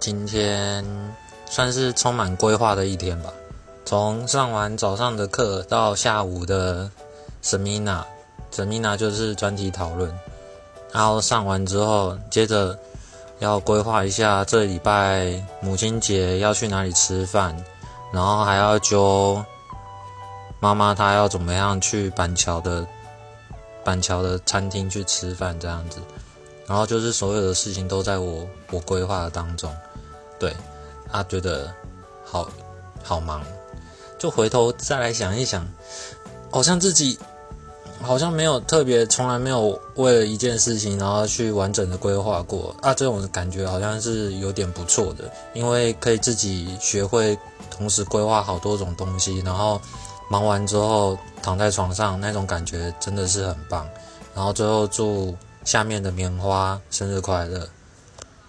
今天算是充满规划的一天吧。从上完早上的课到下午的 seminar，seminar 就是专题讨论。然后上完之后，接着要规划一下这礼拜母亲节要去哪里吃饭，然后还要揪妈妈她要怎么样去板桥的板桥的餐厅去吃饭这样子。然后就是所有的事情都在我我规划的当中，对，啊，觉得好好忙，就回头再来想一想，好像自己好像没有特别，从来没有为了一件事情然后去完整的规划过啊，这种感觉好像是有点不错的，因为可以自己学会同时规划好多种东西，然后忙完之后躺在床上那种感觉真的是很棒，然后最后祝。下面的棉花生日快乐。